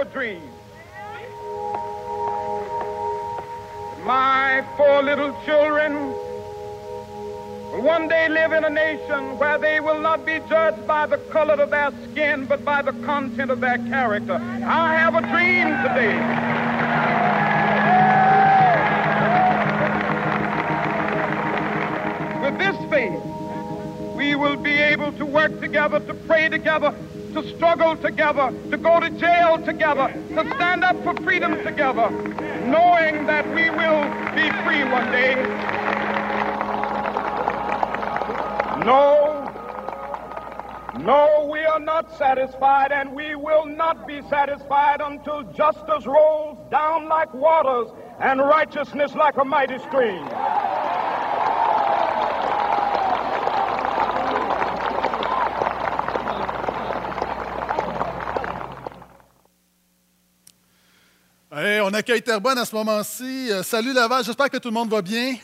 a dream. My four little children will one day live in a nation where they will not be judged by the color of their skin, but by the content of their character. I have a dream today. With this faith, we will be able to work together, to pray together, to struggle together, to go to jail together, to stand up for freedom together, knowing that we will be free one day. No, no, we are not satisfied, and we will not be satisfied until justice rolls down like waters and righteousness like a mighty stream. Accueille Terrebonne à ce moment-ci. Euh, salut Laval, j'espère que tout le monde va bien.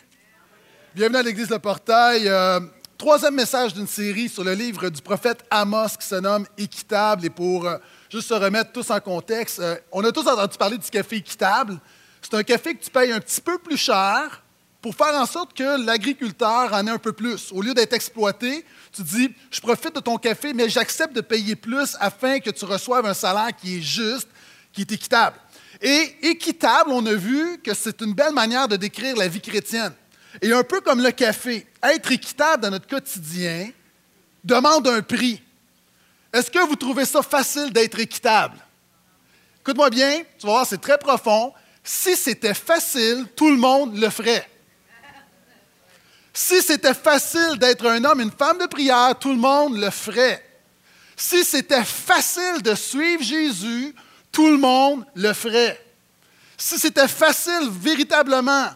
Bienvenue à l'Église Le Portail. Euh, troisième message d'une série sur le livre du prophète Amos qui se nomme Équitable. Et pour euh, juste se remettre tous en contexte, on a tous entendu parler du café équitable. C'est un café que tu payes un petit peu plus cher pour faire en sorte que l'agriculteur en ait un peu plus. Au lieu d'être exploité, tu dis, je profite de ton café, mais j'accepte de payer plus afin que tu reçoives un salaire qui est juste, qui est équitable. Et équitable, on a vu que c'est une belle manière de décrire la vie chrétienne. Et un peu comme le café, être équitable dans notre quotidien demande un prix. Est-ce que vous trouvez ça facile d'être équitable? Écoute-moi bien, tu vas voir, c'est très profond. Si c'était facile, tout le monde le ferait. Si c'était facile d'être un homme, une femme de prière, tout le monde le ferait. Si c'était facile de suivre Jésus, tout le monde le ferait. Si c'était facile véritablement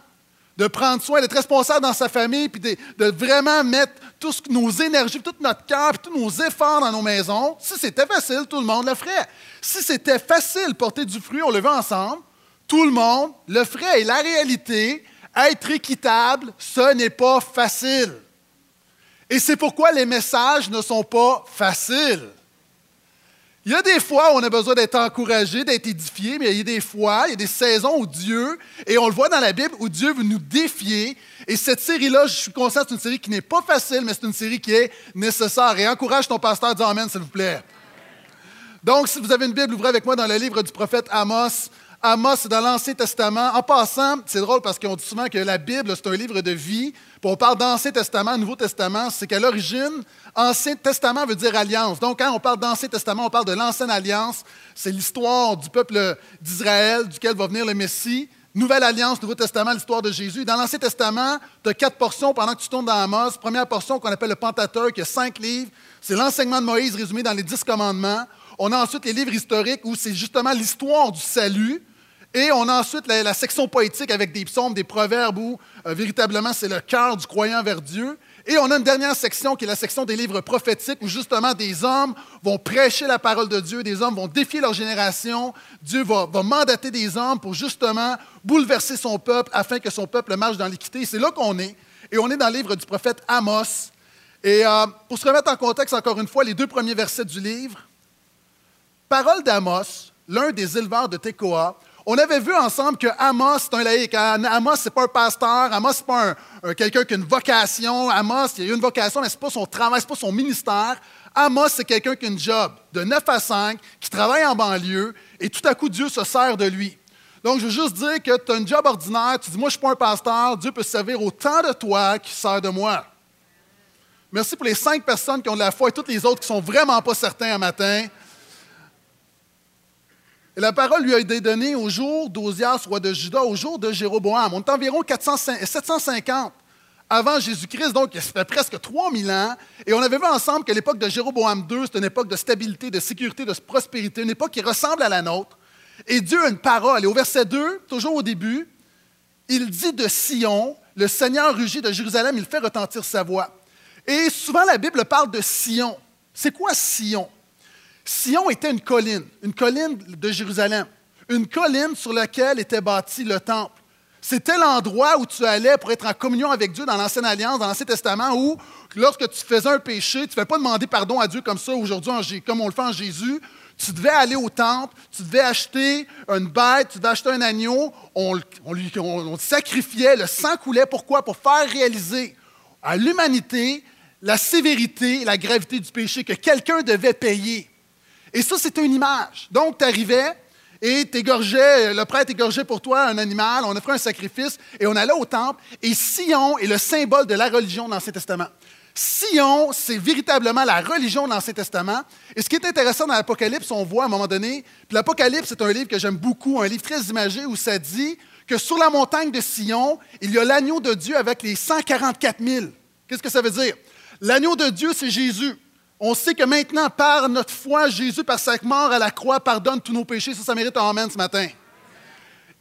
de prendre soin, d'être responsable dans sa famille, puis de, vraiment mettre toutes nos énergies, tout notre cœur, tous nos efforts dans nos maisons, si c'était facile, tout le monde le ferait. Si c'était facile porter du fruit, on le veut ensemble, tout le monde le ferait. Et la réalité, être équitable, ce n'est pas facile. Et c'est pourquoi les messages ne sont pas faciles. Il y a des fois où on a besoin d'être encouragé, d'être édifié, mais il y a des fois, il y a des saisons où Dieu, et on le voit dans la Bible, où Dieu veut nous défier. Et cette série-là, je suis conscient, c'est une série qui n'est pas facile, mais c'est une série qui est nécessaire. Et encourage ton pasteur, dis Amen, s'il vous plaît. Donc, si vous avez une Bible, ouvrez avec moi dans le livre du prophète Amos. Amos, dans l'Ancien Testament. En passant, c'est drôle parce qu'on dit souvent que la Bible, c'est un livre de vie. Puis on parle d'Ancien Testament, Nouveau Testament. C'est qu'à l'origine, Ancien Testament veut dire alliance. Donc, quand on parle d'Ancien Testament, on parle de l'Ancienne Alliance. C'est l'histoire du peuple d'Israël, duquel va venir le Messie. Nouvelle Alliance, Nouveau Testament, l'histoire de Jésus. Dans l'Ancien Testament, tu as quatre portions pendant que tu tournes dans Amos. Première portion qu'on appelle le Pentateuque, y a cinq livres. C'est l'enseignement de Moïse résumé dans les dix commandements. On a ensuite les livres historiques où c'est justement l'histoire du salut. Et on a ensuite la, section poétique avec des psaumes, des proverbes où euh, véritablement c'est le cœur du croyant vers Dieu. Et on a une dernière section qui est la section des livres prophétiques où justement des hommes vont prêcher la parole de Dieu, des hommes vont défier leur génération. Dieu va, va mandater des hommes pour justement bouleverser son peuple afin que son peuple marche dans l'équité. C'est là qu'on est. Et on est dans le livre du prophète Amos. Et euh, pour se remettre en contexte encore une fois, les deux premiers versets du livre. Parole d'Amos, l'un des éleveurs de Tekoa, on avait vu ensemble que Amos, c'est un laïc. Amos, ce n'est pas un pasteur. Amos, ce n'est pas un, un, quelqu'un qui a une vocation. Amos, il a une vocation, mais ce n'est pas son travail, ce n'est pas son ministère. Amos, c'est quelqu'un qui a une job de 9 à 5, qui travaille en banlieue, et tout à coup, Dieu se sert de lui. Donc, je veux juste dire que tu as un job ordinaire, tu dis, moi, je ne suis pas un pasteur, Dieu peut se servir autant de toi qu'il sert de moi. Merci pour les cinq personnes qui ont de la foi et toutes les autres qui ne sont vraiment pas certains un matin. Et la parole lui a été donnée au jour d'Ozias, roi de Juda, au jour de Jéroboam. On est environ 400, 750 avant Jésus-Christ, donc ça fait presque 3000 ans. Et on avait vu ensemble que l'époque de Jéroboam II, c'est une époque de stabilité, de sécurité, de prospérité, une époque qui ressemble à la nôtre. Et Dieu a une parole. Et au verset 2, toujours au début, il dit de Sion, le Seigneur rugit de Jérusalem, il fait retentir sa voix. Et souvent la Bible parle de Sion. C'est quoi Sion? Sion était une colline, une colline de Jérusalem, une colline sur laquelle était bâti le temple. C'était l'endroit où tu allais pour être en communion avec Dieu dans l'Ancienne Alliance, dans l'Ancien Testament, où lorsque tu faisais un péché, tu ne fais pas demander pardon à Dieu comme ça aujourd'hui, comme on le fait en Jésus. Tu devais aller au temple, tu devais acheter une bête, tu devais acheter un agneau, on, lui, on sacrifiait, le sang coulait. Pourquoi? Pour faire réaliser à l'humanité la sévérité, la gravité du péché que quelqu'un devait payer. Et ça, c'était une image. Donc, tu arrivais et le prêtre égorgeait pour toi un animal, on offrait un sacrifice et on allait au temple. Et Sion est le symbole de la religion dans l'Ancien Testament. Sion, c'est véritablement la religion de l'Ancien Testament. Et ce qui est intéressant dans l'Apocalypse, on voit à un moment donné, l'Apocalypse, c'est un livre que j'aime beaucoup, un livre très imagé où ça dit que sur la montagne de Sion, il y a l'agneau de Dieu avec les 144 000. Qu'est-ce que ça veut dire? L'agneau de Dieu, c'est Jésus. On sait que maintenant, par notre foi, Jésus, par sa mort à la croix, pardonne tous nos péchés. Ça, ça mérite un Amen ce matin.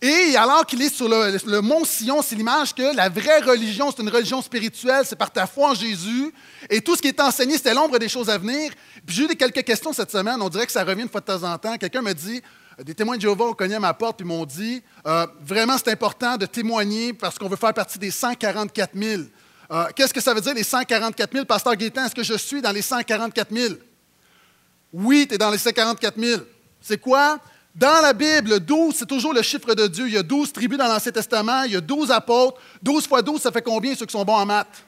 Et alors qu'il est sur le, mont Sion, c'est l'image que la vraie religion, c'est une religion spirituelle, c'est par ta foi en Jésus. Et tout ce qui est enseigné, c'était l'ombre des choses à venir. Puis j'ai eu quelques questions cette semaine. On dirait que ça revient une fois de temps en temps. Quelqu'un me dit, euh, des témoins de Jéhovah ont cogné à ma porte et m'ont dit, euh, vraiment, c'est important de témoigner parce qu'on veut faire partie des 144 000. Euh, qu'est-ce que ça veut dire, les 144 000? Pasteur Gaétan, est-ce que je suis dans les 144 000? Oui, tu es dans les 144 000. C'est quoi? Dans la Bible, 12, c'est toujours le chiffre de Dieu. Il y a 12 tribus dans l'Ancien Testament, il y a 12 apôtres. 12 fois 12, ça fait combien ceux qui sont bons en maths?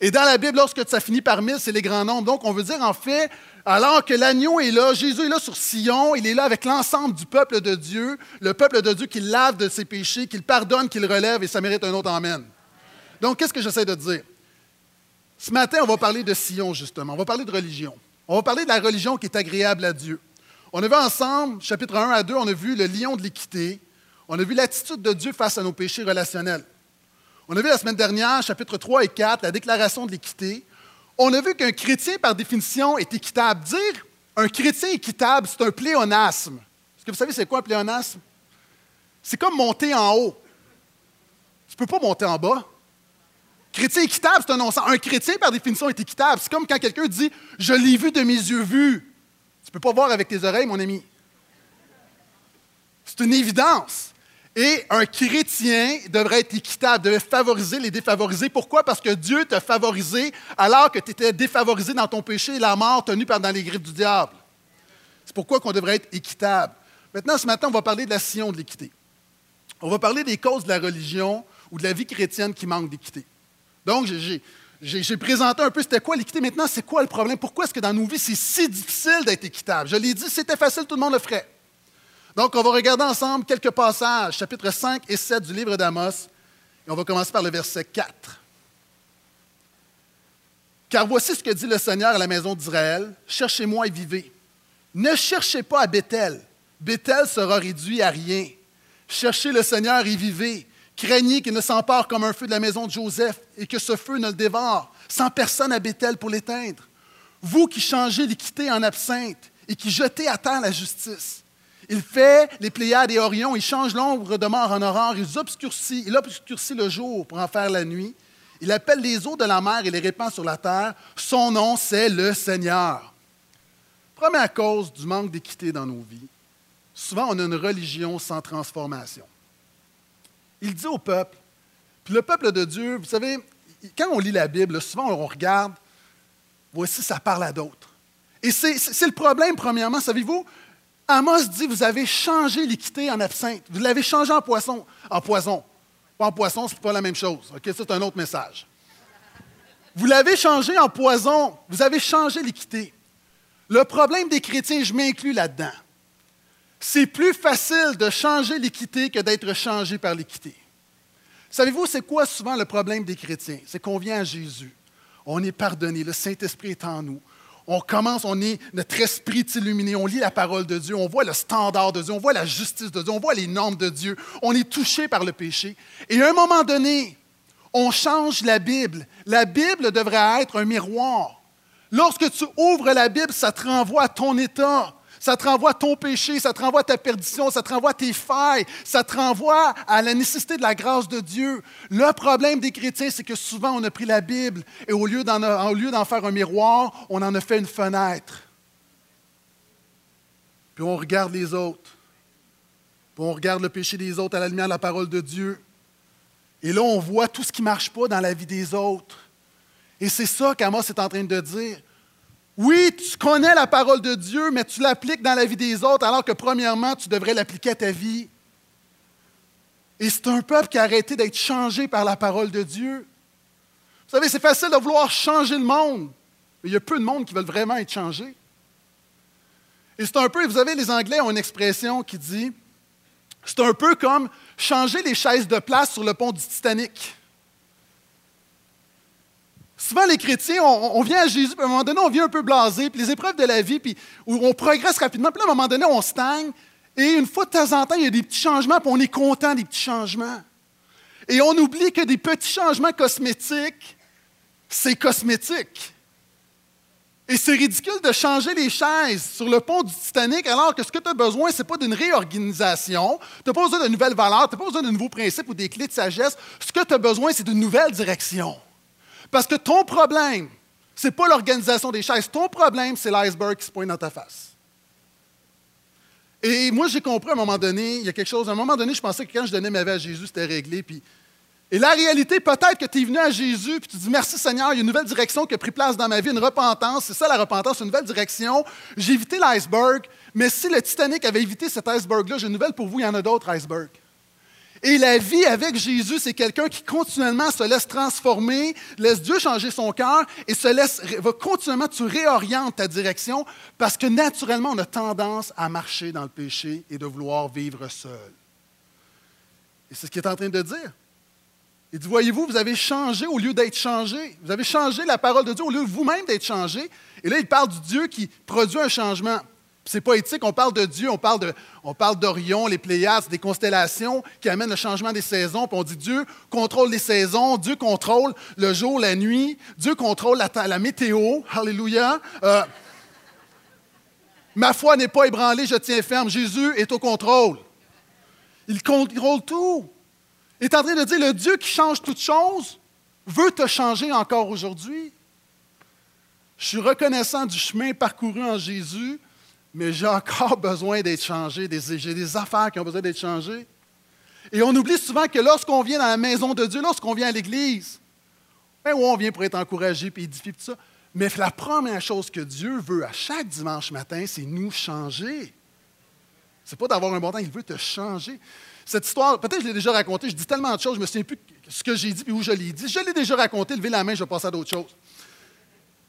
Et dans la Bible, lorsque ça finit par 1000, c'est les grands nombres. Donc, on veut dire, en fait, alors que l'agneau est là, Jésus est là sur Sion, il est là avec l'ensemble du peuple de Dieu, le peuple de Dieu qui lave de ses péchés, qui le pardonne, qui le relève, et ça mérite un autre Amen. Donc, qu'est-ce que j'essaie de dire? Ce matin, on va parler de Sion, justement. On va parler de religion. On va parler de la religion qui est agréable à Dieu. On a vu ensemble, chapitre 1 à 2, on a vu le lion de l'équité. On a vu l'attitude de Dieu face à nos péchés relationnels. On a vu la semaine dernière, chapitre 3 et 4, la déclaration de l'équité. On a vu qu'un chrétien, par définition, est équitable. Dire un chrétien équitable, c'est un pléonasme. Est-ce que vous savez c'est quoi un pléonasme? C'est comme monter en haut. Tu ne peux pas monter en bas. Chrétien équitable, c'est un non-sens. Un chrétien, par définition, est équitable. C'est comme quand quelqu'un dit Je l'ai vu de mes yeux vus. Tu ne peux pas voir avec tes oreilles, mon ami. C'est une évidence. Et un chrétien devrait être équitable, devrait favoriser les défavorisés. Pourquoi? Parce que Dieu t'a favorisé alors que tu étais défavorisé dans ton péché et la mort tenue pendant les griffes du diable. C'est pourquoi qu'on devrait être équitable. Maintenant, ce matin, on va parler de la sillon de l'équité. On va parler des causes de la religion ou de la vie chrétienne qui manque d'équité. Donc, j'ai présenté un peu c'était quoi l'équité. Maintenant, c'est quoi le problème? Pourquoi est-ce que dans nos vies, c'est si difficile d'être équitable? Je l'ai dit, c'était facile, tout le monde le ferait. Donc, on va regarder ensemble quelques passages, chapitres 5 et 7 du livre d'Amos. Et on va commencer par le verset 4. Car voici ce que dit le Seigneur à la maison d'Israël Cherchez-moi et vivez. Ne cherchez pas à Bethel. Bethel sera réduit à rien. Cherchez le Seigneur et vivez. Craignez qu'il ne s'empare comme un feu de la maison de Joseph et que ce feu ne le dévore, sans personne à Bethel pour l'éteindre? Vous qui changez l'équité en absinthe et qui jetez à terre la justice. Il fait les Pléiades et Orion, il change l'ombre de mort en aurore, il obscurcit, il obscurcit le jour pour en faire la nuit. Il appelle les eaux de la mer et les répand sur la terre. Son nom, c'est le Seigneur. Première cause du manque d'équité dans nos vies, souvent on a une religion sans transformation il dit au peuple, puis le peuple de Dieu, vous savez, quand on lit la Bible, souvent on regarde, voici, ça parle à d'autres. Et c'est le problème, premièrement, savez-vous? Amos dit, vous avez changé l'équité en absinthe. Vous l'avez changé en poisson. En poison. Pas en poisson, c'est pas la même chose. OK, c'est un autre message. Vous l'avez changé en poison. Vous avez changé l'équité. Le problème des chrétiens, je m'inclus là-dedans. C'est plus facile de changer l'équité que d'être changé par l'équité. Savez-vous, c'est quoi souvent le problème des chrétiens? C'est qu'on vient à Jésus, on est pardonné, le Saint-Esprit est en nous. On commence, on est, notre esprit est illuminé, on lit la parole de Dieu, on voit le standard de Dieu, on voit la justice de Dieu, on voit les normes de Dieu, on est touché par le péché. Et à un moment donné, on change la Bible. La Bible devrait être un miroir. Lorsque tu ouvres la Bible, ça te renvoie à ton état. Ça te renvoie à ton péché, ça te renvoie à ta perdition, ça te renvoie à tes failles, ça te renvoie à la nécessité de la grâce de Dieu. Le problème des chrétiens, c'est que souvent on a pris la Bible et au lieu d'en faire un miroir, on en a fait une fenêtre. Puis on regarde les autres. Puis on regarde le péché des autres à la lumière de la parole de Dieu. Et là, on voit tout ce qui ne marche pas dans la vie des autres. Et c'est ça qu'Amos est en train de dire. Oui, tu connais la parole de Dieu, mais tu l'appliques dans la vie des autres, alors que premièrement, tu devrais l'appliquer à ta vie. Et c'est un peuple qui a arrêté d'être changé par la parole de Dieu. Vous savez, c'est facile de vouloir changer le monde, mais il y a peu de monde qui veulent vraiment être changé. Et c'est un peu, vous savez, les Anglais ont une expression qui dit, c'est un peu comme changer les chaises de place sur le pont du Titanic. Souvent, les chrétiens, on, vient à Jésus, puis à un moment donné, on vient un peu blasé, puis les épreuves de la vie, puis on progresse rapidement, puis à un moment donné, on stagne, et une fois de temps en temps, il y a des petits changements, puis on est content des petits changements. Et on oublie que des petits changements cosmétiques, c'est cosmétique. Et c'est ridicule de changer les chaises sur le pont du Titanic alors que ce que tu as besoin, ce n'est pas d'une réorganisation, tu n'as pas besoin de nouvelles valeurs, tu n'as pas besoin de nouveaux principes ou des clés de sagesse. Ce que tu as besoin, c'est d'une nouvelle direction. Parce que ton problème, ce n'est pas l'organisation des chaises. Ton problème, c'est l'iceberg qui se pointe dans ta face. Et moi, j'ai compris à un moment donné, il y a quelque chose, à un moment donné, je pensais que quand je donnais ma vie à Jésus, c'était réglé. Puis, et la réalité, peut-être que tu es venu à Jésus, puis tu dis Merci Seigneur, il y a une nouvelle direction qui a pris place dans ma vie, une repentance. C'est ça la repentance, une nouvelle direction. J'ai évité l'iceberg, mais si le Titanic avait évité cet iceberg-là, j'ai une nouvelle pour vous, il y en a d'autres icebergs. Et la vie avec Jésus, c'est quelqu'un qui continuellement se laisse transformer, laisse Dieu changer son cœur et se laisse, va continuellement, tu réorientes ta direction parce que naturellement, on a tendance à marcher dans le péché et de vouloir vivre seul. Et c'est ce qu'il est en train de dire. Il dit, voyez-vous, vous avez changé au lieu d'être changé. Vous avez changé la parole de Dieu au lieu vous-même d'être changé. Et là, il parle du Dieu qui produit un changement. C'est poétique, on parle de Dieu, on parle, de, on parle d'Orion, les Pléiades, des constellations qui amènent le changement des saisons. Puis on dit Dieu contrôle les saisons, Dieu contrôle le jour, la nuit, Dieu contrôle la, la météo. Alléluia. Euh, ma foi n'est pas ébranlée, je tiens ferme. Jésus est au contrôle. Il contrôle tout. Il est en train de dire le Dieu qui change toutes choses veut te changer encore aujourd'hui. Je suis reconnaissant du chemin parcouru en Jésus mais j'ai encore besoin d'être changé, j'ai des affaires qui ont besoin d'être changées. Et on oublie souvent que lorsqu'on vient dans la maison de Dieu, lorsqu'on vient à l'Église, ben on vient pour être encouragé et édifié, tout ça. Mais la première chose que Dieu veut à chaque dimanche matin, c'est nous changer. C'est pas d'avoir un bon temps, il veut te changer. Cette histoire, peut-être que je l'ai déjà racontée, je dis tellement de choses, je ne me souviens plus ce que j'ai dit et où je l'ai dit. Je l'ai déjà raconté, levez la main, je vais passer à d'autres choses.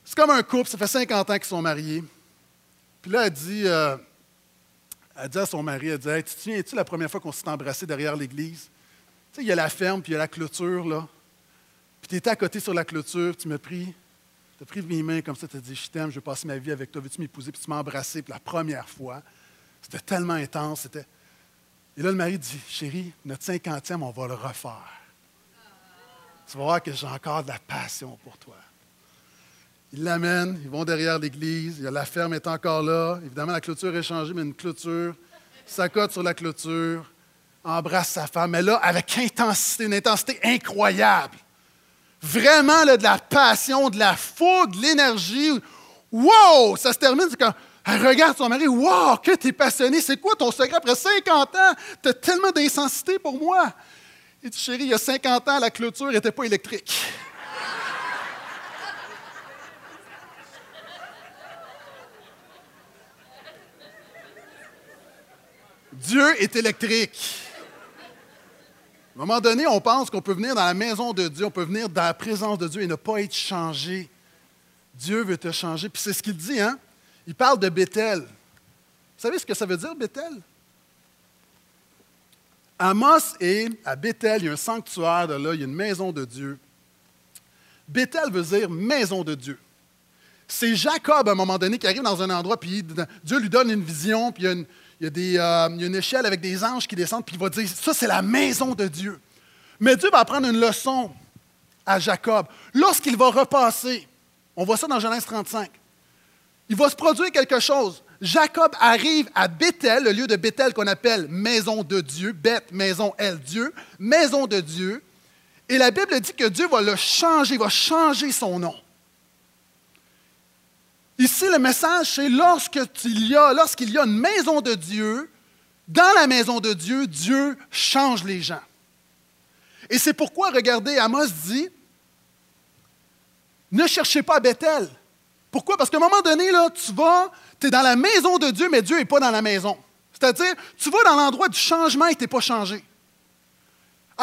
C'est comme un couple, ça fait 50 ans qu'ils sont mariés. Puis là, elle dit, euh, elle dit à son mari, elle dit, tu te souviens-tu la première fois qu'on s'est embrassé derrière l'église? Tu sais, il y a la ferme, puis il y a la clôture, là. Puis tu étais à côté sur la clôture, tu m'as pris, tu as pris mes mains comme ça, tu as dit, je t'aime, je veux passer ma vie avec toi, veux-tu m'épouser? Puis tu m'as embrassé, puis la première fois, c'était tellement intense, c'était... Et là, le mari dit, chérie, notre cinquantième, on va le refaire. Tu vas voir que j'ai encore de la passion pour toi. Ils l'amènent, ils vont derrière l'église, la ferme est encore là. Évidemment, la clôture est changée, mais une clôture. S'accote sur la clôture, embrasse sa femme, mais là, avec intensité, une intensité incroyable. Vraiment, là, de la passion, de la foudre, de l'énergie. Wow! Ça se termine, c'est quand elle regarde son mari, wow, que tu es passionné, c'est quoi ton secret? Après 50 ans, tu as tellement d'intensité pour moi. Il dit, chérie, il y a 50 ans, la clôture n'était pas électrique. Dieu est électrique. À un moment donné, on pense qu'on peut venir dans la maison de Dieu, on peut venir dans la présence de Dieu et ne pas être changé. Dieu veut te changer. Puis c'est ce qu'il dit, hein? Il parle de Bethel. Vous savez ce que ça veut dire, Bethel? Amos est à Bethel, il y a un sanctuaire là, il y a une maison de Dieu. Bethel veut dire maison de Dieu. C'est Jacob, à un moment donné, qui arrive dans un endroit, puis Dieu lui donne une vision, puis il y a une, euh, il y, a une échelle avec des anges qui descendent, puis il va dire, ça c'est la maison de Dieu. Mais Dieu va apprendre une leçon à Jacob. Lorsqu'il va repasser, on voit ça dans Genèse 35, il va se produire quelque chose. Jacob arrive à Bethel, le lieu de Bethel qu'on appelle maison de Dieu, Beth, maison, elle, Dieu, maison de Dieu. Et la Bible dit que Dieu va le changer, va changer son nom. Ici, le message, c'est lorsqu'il y, a, lorsqu'il y a une maison de Dieu, dans la maison de Dieu, Dieu change les gens. Et c'est pourquoi, regardez, Amos dit, ne cherchez pas Bethel, Pourquoi? Parce qu'à un moment donné, là, tu vas, tu es dans la maison de Dieu, mais Dieu n'est pas dans la maison. C'est-à-dire, tu vas dans l'endroit du changement et tu n'es pas changé.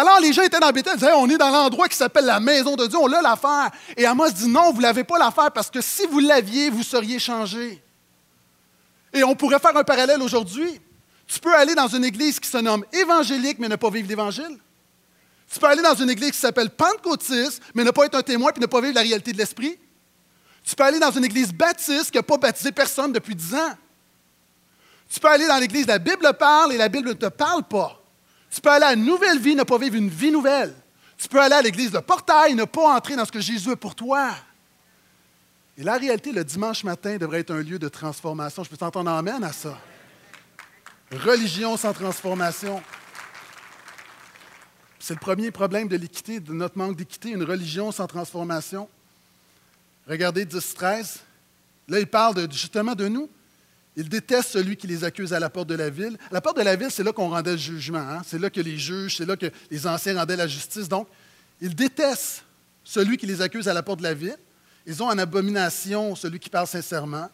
Alors, les gens étaient dans Bethel, ils disaient, on est dans l'endroit qui s'appelle la maison de Dieu, on l'a l'affaire. Et Amos dit, non, vous ne l'avez pas l'affaire parce que si vous l'aviez, vous seriez changé. Et on pourrait faire un parallèle aujourd'hui. Tu peux aller dans une église qui se nomme évangélique, mais ne pas vivre l'évangile. Tu peux aller dans une église qui s'appelle pentecôtiste, mais ne pas être un témoin et ne pas vivre la réalité de l'esprit. Tu peux aller dans une église baptiste qui n'a pas baptisé personne depuis dix ans. Tu peux aller dans l'église, la Bible parle et la Bible ne te parle pas. Tu peux aller à une nouvelle vie, ne pas vivre une vie nouvelle. Tu peux aller à l'église de portail, ne pas entrer dans ce que Jésus est pour toi. Et la réalité, le dimanche matin devrait être un lieu de transformation. Je peux t'entendre amène à ça. Religion sans transformation. C'est le premier problème de l'équité, de notre manque d'équité, une religion sans transformation. Regardez 10-13. Là, il parle justement de nous. Ils détestent celui qui les accuse à la porte de la ville. La porte de la ville, c'est là qu'on rendait le jugement. Hein. C'est là que les juges, c'est là que les anciens rendaient la justice. Donc, ils détestent celui qui les accuse à la porte de la ville. Ils ont en abomination celui qui parle sincèrement.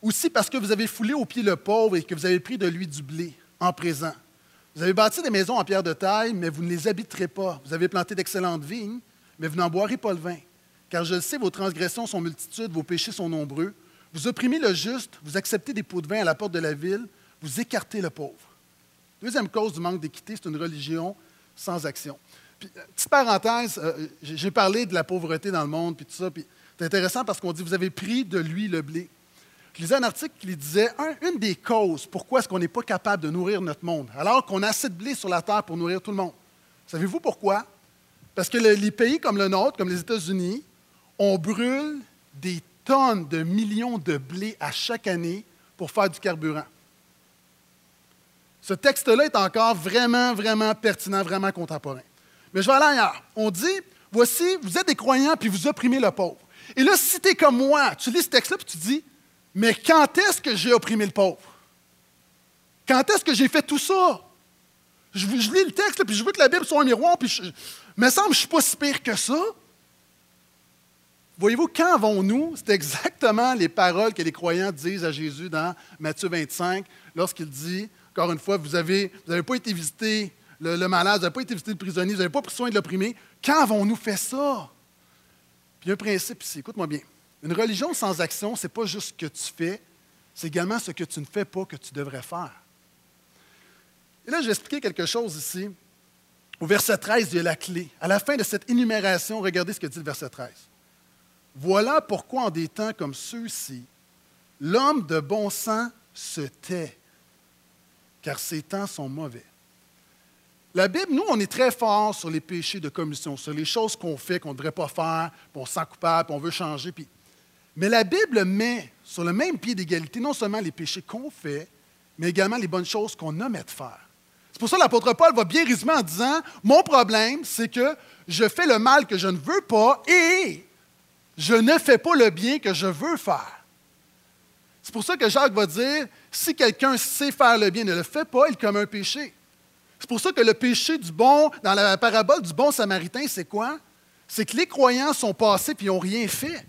Aussi parce que vous avez foulé au pied le pauvre et que vous avez pris de lui du blé en présent. Vous avez bâti des maisons en pierre de taille, mais vous ne les habiterez pas. Vous avez planté d'excellentes vignes, mais vous n'en boirez pas le vin. Car je le sais, vos transgressions sont multitudes, vos péchés sont nombreux. Vous opprimez le juste, vous acceptez des pots de vin à la porte de la ville, vous écartez le pauvre. Deuxième cause du manque d'équité, c'est une religion sans action. Puis, euh, petite parenthèse, euh, j'ai parlé de la pauvreté dans le monde, puis tout ça, puis c'est intéressant parce qu'on dit, vous avez pris de lui le blé. Je lisais un article qui disait, une des causes pourquoi est-ce qu'on n'est pas capable de nourrir notre monde, alors qu'on a assez de blé sur la terre pour nourrir tout le monde. Savez-vous pourquoi? Parce que les pays comme le nôtre, comme les États-Unis, on brûle des tonnes de millions de blé à chaque année pour faire du carburant. Ce texte-là est encore vraiment, vraiment pertinent, vraiment contemporain. Mais je vais aller ailleurs. On dit, voici, vous êtes des croyants, puis vous opprimez le pauvre. Et là, si tu es comme moi, tu lis ce texte-là, puis tu dis, mais quand est-ce que j'ai opprimé le pauvre? Quand est-ce que j'ai fait tout ça? Je, lis le texte, puis je veux que la Bible soit un miroir, puis je, me semble que je ne suis pas si pire que ça. Voyez-vous, quand avons-nous, c'est exactement les paroles que les croyants disent à Jésus dans Matthieu 25, lorsqu'il dit, encore une fois, vous n'avez vous pas été visiter le, malade, vous n'avez pas été visiter le prisonnier, vous n'avez pas pris soin de l'opprimé. Quand avons-nous fait ça? Puis un principe ici, écoute-moi bien. Une religion sans action, ce n'est pas juste ce que tu fais, c'est également ce que tu ne fais pas que tu devrais faire. Et là, je vais expliquer quelque chose ici. Au verset 13, il y a la clé. À la fin de cette énumération, regardez ce que dit le verset 13. Voilà pourquoi en des temps comme ceux-ci, l'homme de bon sens se tait, car ces temps sont mauvais. La Bible, nous, on est très fort sur les péchés de commission, sur les choses qu'on fait, qu'on ne devrait pas faire, puis on se sent coupable, puis on veut changer. Mais la Bible met sur le même pied d'égalité non seulement les péchés qu'on fait, mais également les bonnes choses qu'on omet de faire. C'est pour ça que l'apôtre Paul va bien résumer en disant Mon problème, c'est que je fais le mal que je ne veux pas et je ne fais pas le bien que je veux faire. C'est pour ça que Jacques va dire, si quelqu'un sait faire le bien ne le fait pas, il commet un péché. C'est pour ça que le péché du bon, dans la parabole du bon samaritain, c'est quoi? C'est que les croyants sont passés ils n'ont rien fait.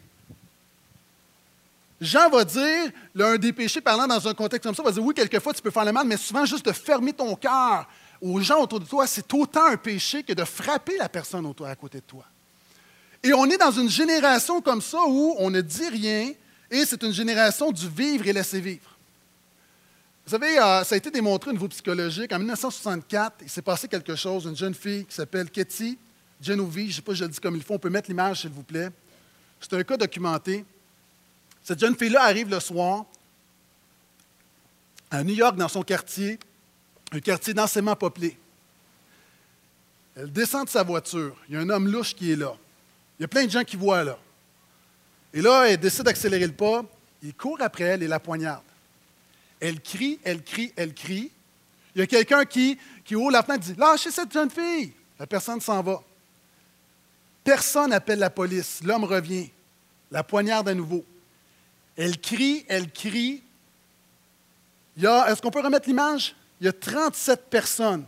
Jean va dire, l'un des péchés parlant dans un contexte comme ça, va dire oui, quelquefois tu peux faire le mal, mais souvent juste de fermer ton cœur aux gens autour de toi, c'est autant un péché que de frapper la personne autour, à côté de toi. Et on est dans une génération comme ça où on ne dit rien et c'est une génération du vivre et laisser vivre. Vous savez, euh, ça a été démontré au niveau psychologique. En 1964, il s'est passé quelque chose. Une jeune fille qui s'appelle Katie Genovese, je ne sais pas si je le dis comme il faut, on peut mettre l'image s'il vous plaît. C'est un cas documenté. Cette jeune fille-là arrive le soir à New York, dans son quartier, un quartier densément peuplé. Elle descend de sa voiture. Il y a un homme louche qui est là. Il y a plein de gens qui voient là. Et là, elle décide d'accélérer le pas. Il court après elle et la poignarde. Elle crie, elle crie, elle crie. Il y a quelqu'un qui, qui ouvre la fenêtre dit Lâchez cette jeune fille. La personne s'en va. Personne n'appelle la police. L'homme revient. La poignarde à nouveau. Elle crie, elle crie. Est-ce qu'on peut remettre l'image? Il y a 37 personnes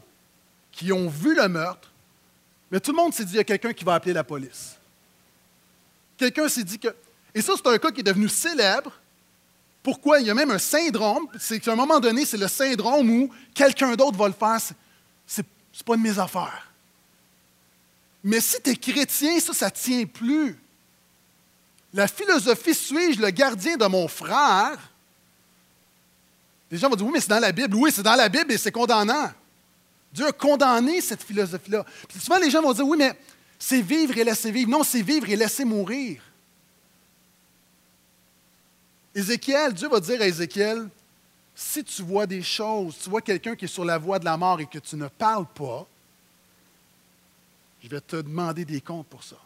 qui ont vu le meurtre, mais tout le monde s'est dit il y a quelqu'un qui va appeler la police. Quelqu'un s'est dit que. Et ça, c'est un cas qui est devenu célèbre. Pourquoi? Il y a même un syndrome. C'est qu'à un moment donné, c'est le syndrome où quelqu'un d'autre va le faire. C'est, c'est pas de mes affaires. Mais si tu es chrétien, ça, ça ne tient plus. La philosophie suis-je le gardien de mon frère? Les gens vont dire oui, mais c'est dans la Bible. Oui, c'est dans la Bible et c'est condamnant. Dieu a condamné cette philosophie-là. Puis souvent, les gens vont dire oui, mais c'est vivre et laisser vivre. Non, c'est vivre et laisser mourir. Ézéchiel, Dieu va dire à Ézéchiel, si tu vois des choses, tu vois quelqu'un qui est sur la voie de la mort et que tu ne parles pas, je vais te demander des comptes pour ça.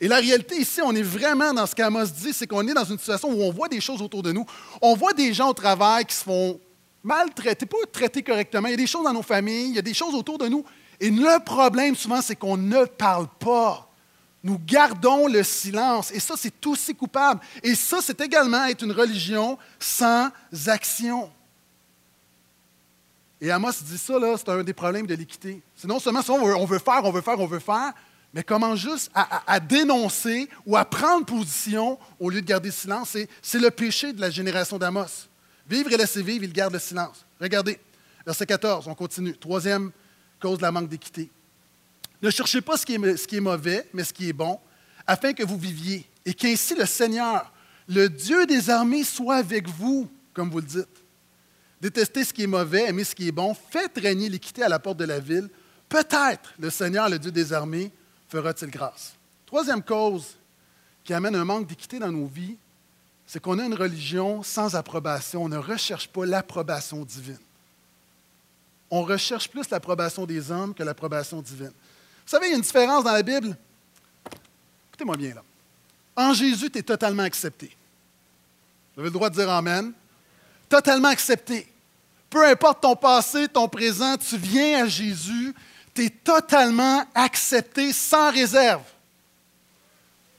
Et la réalité ici, on est vraiment dans ce qu'Amos dit, c'est qu'on est dans une situation où on voit des choses autour de nous. On voit des gens au travail qui se font maltraiter, pas traités correctement. Il y a des choses dans nos familles, il y a des choses autour de nous. Et le problème souvent, c'est qu'on ne parle pas. Nous gardons le silence. Et ça, c'est aussi coupable. Et ça, c'est également être une religion sans action. Et Amos dit ça, c'est un des problèmes de l'équité. C'est non seulement ça, on veut, faire, on veut faire, on veut faire, mais comment juste à, dénoncer ou à prendre position au lieu de garder silence. C'est le péché de la génération d'Amos. Vivre et laisser vivre, il garde le silence. Regardez, verset 14, on continue. Troisième cause de la manque d'équité. Ne cherchez pas ce qui, est, mauvais, mais ce qui est bon, afin que vous viviez, et qu'ainsi le Seigneur, le Dieu des armées, soit avec vous, comme vous le dites. Détestez ce qui est mauvais, aimez ce qui est bon, faites régner l'équité à la porte de la ville. Peut-être le Seigneur, le Dieu des armées, fera-t-il grâce. Troisième cause qui amène un manque d'équité dans nos vies, c'est qu'on a une religion sans approbation. On ne recherche pas l'approbation divine. On recherche plus l'approbation des hommes que l'approbation divine. Vous savez, il y a une différence dans la Bible. Écoutez-moi bien là. En Jésus, tu es totalement accepté. Vous avez le droit de dire Amen. Totalement accepté. Peu importe ton passé, ton présent, tu viens à Jésus, tu es totalement accepté sans réserve.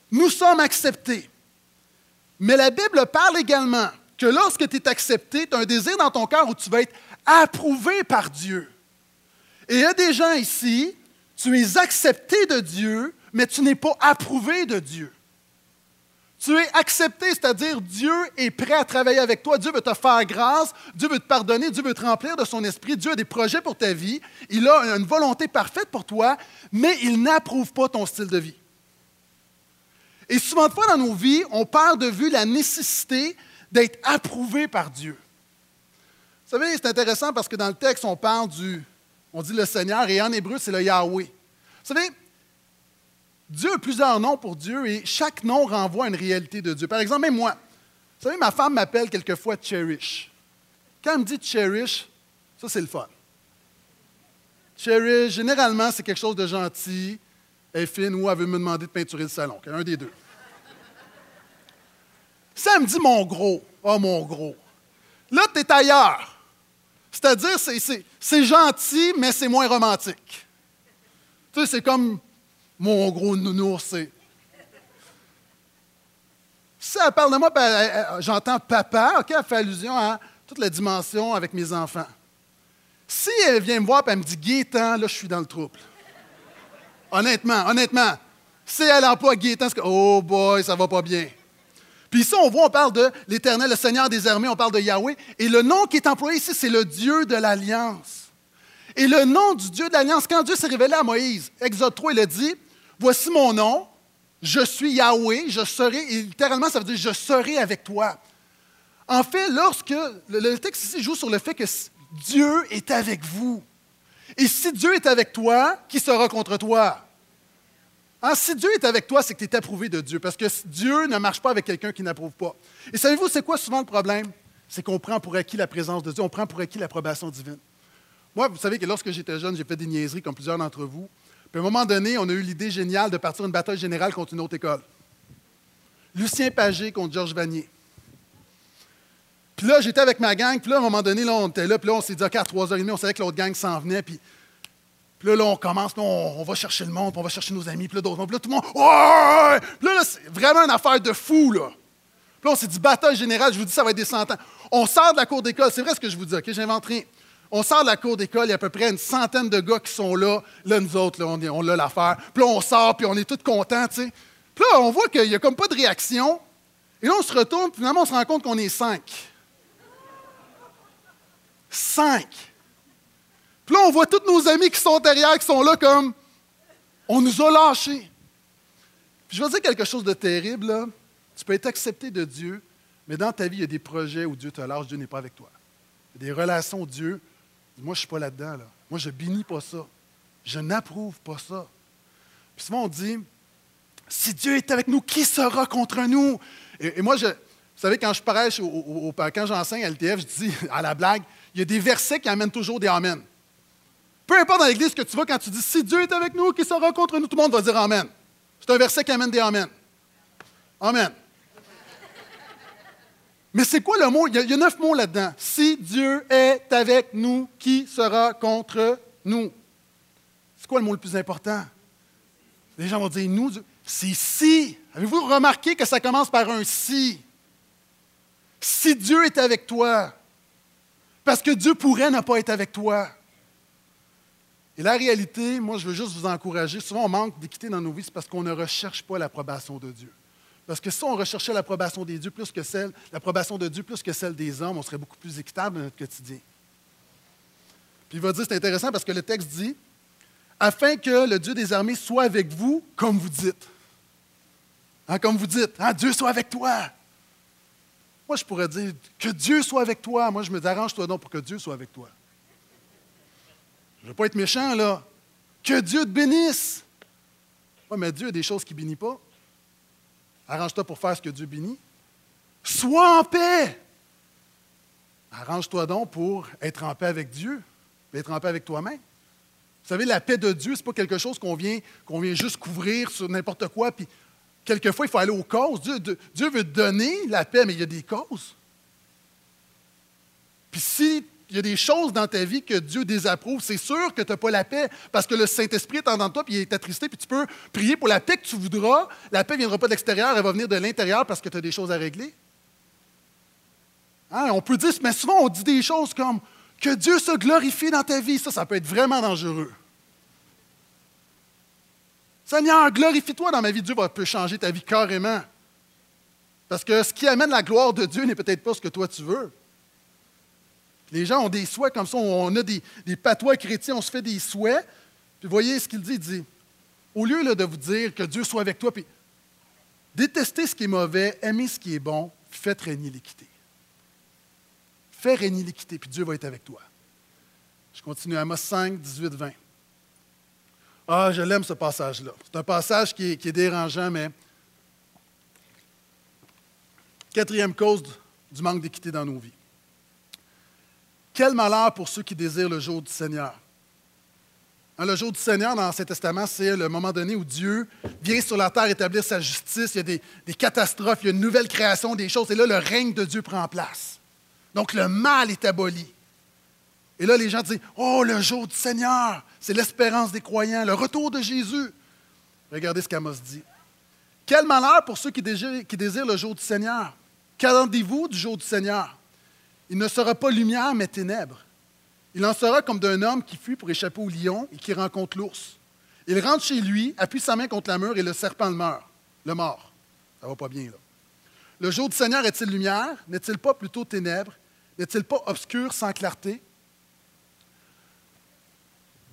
Nous sommes acceptés. Mais la Bible parle également que lorsque tu es accepté, tu as un désir dans ton cœur où tu vas être approuvé par Dieu. Et il y a des gens ici tu es accepté de Dieu, mais tu n'es pas approuvé de Dieu. Tu es accepté, c'est-à-dire Dieu est prêt à travailler avec toi. Dieu veut te faire grâce, Dieu veut te pardonner, Dieu veut te remplir de son esprit, Dieu a des projets pour ta vie, il a une volonté parfaite pour toi, mais il n'approuve pas ton style de vie. Et souvent de fois dans nos vies, on perd de vue la nécessité d'être approuvé par Dieu. Vous savez, c'est intéressant parce que dans le texte, on parle du on dit le Seigneur, et en hébreu, c'est le Yahweh. Vous savez, Dieu a plusieurs noms pour Dieu et chaque nom renvoie à une réalité de Dieu. Par exemple, même moi, vous savez, ma femme m'appelle quelquefois Cherish. Quand elle me dit Cherish, ça c'est le fun. Cherish, généralement, c'est quelque chose de gentil, elle est fine ou elle veut me demander de peinturer le salon. Un des deux. Elle me dit mon gros, oh mon gros, là, tu es ailleurs. C'est-à-dire, c'est gentil, mais c'est moins romantique. Tu sais, c'est comme mon gros nounours. Si elle parle de moi, ben, j'entends papa, OK, elle fait allusion à toute la dimension avec mes enfants. Si elle vient me voir et elle me dit Gaétan, là, je suis dans le trouble. Honnêtement, honnêtement. Si elle emploie Gaétan, c'est que, oh boy, ça va pas bien. Puis ici, on voit, on parle de l'Éternel, le Seigneur des armées, on parle de Yahweh. Et le nom qui est employé ici, c'est le Dieu de l'Alliance. Et le nom du Dieu de l'Alliance, quand Dieu s'est révélé à Moïse, Exode 3, il a dit Voici mon nom, je suis Yahweh, je serai, et littéralement, ça veut dire je serai avec toi. En fait, lorsque le texte ici joue sur le fait que Dieu est avec vous. Et si Dieu est avec toi, qui sera contre toi? Hein, si Dieu est avec toi, c'est que tu es approuvé de Dieu, parce que Dieu ne marche pas avec quelqu'un qui n'approuve pas. Et savez-vous, c'est quoi souvent le problème? C'est qu'on prend pour acquis la présence de Dieu, on prend pour acquis l'approbation divine. Moi, vous savez que lorsque j'étais jeune, j'ai fait des niaiseries comme plusieurs d'entre vous. Puis à un moment donné, on a eu l'idée géniale de partir une bataille générale contre une autre école. Lucien Pagé contre Georges Vanier. Puis là, j'étais avec ma gang, puis là, à un moment donné, là, on était là, puis là, on s'est dit, OK, à 3h30, on savait que l'autre gang s'en venait, puis puis là, là, on commence, on, va chercher le monde, puis on va chercher nos amis, puis là, d'autres. Puis là, tout le monde, ouais! Puis là, c'est vraiment une affaire de fou, là. Puis là, on s'est bataille générale, je vous dis, ça va être des centaines. On sort de la cour d'école, c'est vrai ce que je vous dis, OK? J'invente rien. On sort de la cour d'école, il y a à peu près une centaine de gars qui sont là. Là, nous autres, là, on, on a l'affaire. Puis là, on sort, puis on est tous contents, tu sais. Puis là, on voit qu'il n'y a comme pas de réaction. Et là, on se retourne, puis finalement, on se rend compte qu'on est cinq. Cinq. Là, on voit tous nos amis qui sont derrière, qui sont là comme on nous a lâchés. Puis je vais dire quelque chose de terrible. Là. Tu peux être accepté de Dieu, mais dans ta vie, il y a des projets où Dieu te lâche, Dieu n'est pas avec toi. Il y a des relations où Dieu, moi, je ne suis pas là-dedans. Là. Moi, je bénis pas ça. Je n'approuve pas ça. Puis souvent, on dit, si Dieu est avec nous, qui sera contre nous? Et, moi, je, vous savez, quand je prêche, quand j'enseigne à LTF, je dis à la blague, il y a des versets qui amènent toujours des Amen. Peu importe dans l'Église que tu vas, quand tu dis si Dieu est avec nous, qui sera contre nous, tout le monde va dire Amen. C'est un verset qui amène des Amen. Amen. Mais c'est quoi le mot? Il y, a, il y a neuf mots là-dedans. Si Dieu est avec nous, qui sera contre nous? C'est quoi le mot le plus important? Les gens vont dire nous. C'est si. Avez-vous remarqué que ça commence par un si? Si Dieu est avec toi, parce que Dieu pourrait ne pas être avec toi. Et la réalité, moi, je veux juste vous encourager. Souvent, on manque d'équité dans nos vies, c'est parce qu'on ne recherche pas l'approbation de Dieu. Parce que si on recherchait l'approbation des dieux plus que celle, l'approbation de Dieu plus que celle des hommes, on serait beaucoup plus équitable dans notre quotidien. Puis il va dire, c'est intéressant parce que le texte dit, afin que le Dieu des armées soit avec vous, comme vous dites. Hein, comme vous dites, hein, Dieu soit avec toi. Moi, je pourrais dire que Dieu soit avec toi. Moi, je me dis, arrange-toi donc pour que Dieu soit avec toi. Je ne veux pas être méchant, là. Que Dieu te bénisse. Oui, mais Dieu a des choses qu'il ne bénit pas. Arrange-toi pour faire ce que Dieu bénit. Sois en paix. Arrange-toi donc pour être en paix avec Dieu, être en paix avec toi-même. Vous savez, la paix de Dieu, ce n'est pas quelque chose qu'on vient, vient juste couvrir sur n'importe quoi. Puis, quelquefois, il faut aller aux causes. Dieu, Dieu veut donner la paix, mais il y a des causes. Puis si il y a des choses dans ta vie que Dieu désapprouve, c'est sûr que tu n'as pas la paix parce que le Saint-Esprit est en de toi, puis il est attristé, puis tu peux prier pour la paix que tu voudras. La paix ne viendra pas de l'extérieur, elle va venir de l'intérieur parce que tu as des choses à régler. Hein, on peut dire, mais souvent on dit des choses comme que Dieu se glorifie dans ta vie. Ça, ça peut être vraiment dangereux. Seigneur, glorifie-toi dans ma vie. Dieu va peut changer ta vie carrément. Parce que ce qui amène la gloire de Dieu n'est peut-être pas ce que toi tu veux. Les gens ont des souhaits comme ça, on a des, patois chrétiens, on se fait des souhaits. Puis voyez ce qu'il dit, il dit, au lieu de vous dire que Dieu soit avec toi, puis détestez ce qui est mauvais, aimez ce qui est bon, faites régner l'équité. Fais régner l'équité, puis Dieu va être avec toi. Je continue, Amos 5, 18, 20. Ah, je l'aime ce passage-là. C'est un passage qui est, dérangeant, mais quatrième cause du manque d'équité dans nos vies. Quel malheur pour ceux qui désirent le jour du Seigneur. Hein, le jour du Seigneur, dans l'Ancien Testament, c'est le moment donné où Dieu vient sur la terre établir sa justice. Il y a des, catastrophes, il y a une nouvelle création des choses. Et là, le règne de Dieu prend place. Donc, le mal est aboli. Et là, les gens disent Oh, le jour du Seigneur, c'est l'espérance des croyants, le retour de Jésus. Regardez ce qu'Amos dit. Quel malheur pour ceux qui désirent le jour du Seigneur. Qu'attendez-vous du jour du Seigneur? Il ne sera pas lumière, mais ténèbres. Il en sera comme d'un homme qui fuit pour échapper au lion et qui rencontre l'ours. Il rentre chez lui, appuie sa main contre la mur et le serpent le meurt. Le mort. Ça va pas bien, là. Le jour du Seigneur est-il lumière? N'est-il pas plutôt ténèbres? N'est-il pas obscur sans clarté?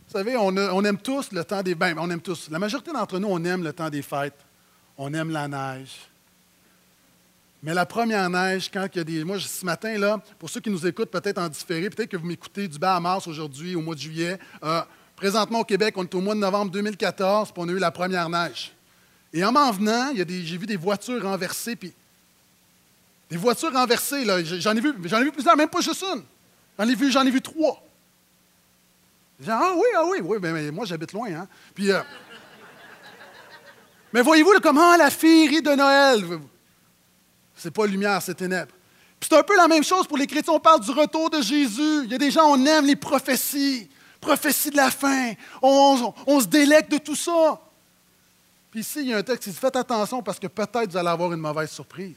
Vous savez, on, aime tous le temps des bains. On aime tous. La majorité d'entre nous, on aime le temps des fêtes. On aime la neige. Mais la première neige, quand il y a des. Moi, ce matin, là, pour ceux qui nous écoutent peut-être en différé, peut-être que vous m'écoutez du bas à mars aujourd'hui, au mois de juillet. Euh, présentement, au Québec, on est au mois de novembre 2014, puis on a eu la première neige. Et en m'en venant, j'ai vu des voitures renversées, puis. Des voitures renversées, là. J'en ai vu, ai vu plusieurs, même pas juste une. J'en ai vu, j'en ai vu trois. ah oui, ah oui, oui, mais, moi j'habite loin, hein. Puis. Euh, mais voyez-vous comment la féerie de Noël? C'est pas lumière, c'est ténèbres. c'est un peu la même chose pour les chrétiens. On parle du retour de Jésus. Il y a des gens, on aime les prophéties, prophéties de la fin. On, se délecte de tout ça. Puis ici, il y a un texte qui dit Faites attention parce que peut-être vous allez avoir une mauvaise surprise.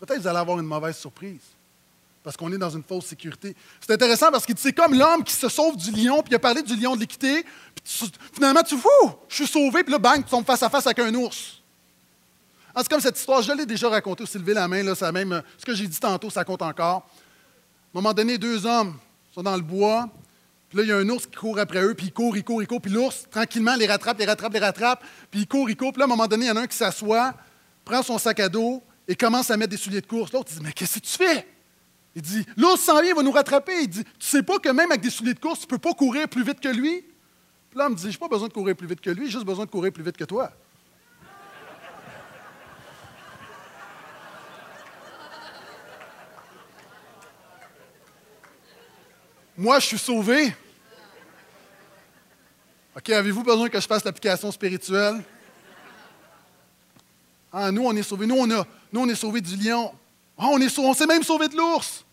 Peut-être vous allez avoir une mauvaise surprise. parce qu'on est dans une fausse sécurité. C'est intéressant parce que c'est comme l'homme qui se sauve du lion, puis il a parlé du lion de l'équité, puis finalement tu fous, je suis sauvé, puis là, bang, tu tombes face à face avec un ours. Ah, c'est comme cette histoire, je l'ai déjà racontée aussi, lever la main, là, ça même, ce que j'ai dit tantôt, ça compte encore. À un moment donné, deux hommes sont dans le bois, puis là, il y a un ours qui court après eux, puis il court, il court, il court, puis l'ours, tranquillement, les rattrape, les rattrape, les rattrape, puis il court, il court, puis là, à un moment donné, il y en a un qui s'assoit, prend son sac à dos et commence à mettre des souliers de course. L'autre dit Mais qu'est-ce que tu fais Il dit L'ours s'en vient, il va nous rattraper. Il dit Tu sais pas que même avec des souliers de course, tu peux pas courir plus vite que lui Puis là, me dit J'ai pas besoin de courir plus vite que lui, j'ai juste besoin de courir plus vite que toi. Moi, je suis sauvé. OK, avez-vous besoin que je fasse l'application spirituelle? Ah, nous, on est sauvés. Nous, on, a, nous, on est sauvés du lion. Ah, on, est on s'est même sauvé de l'ours.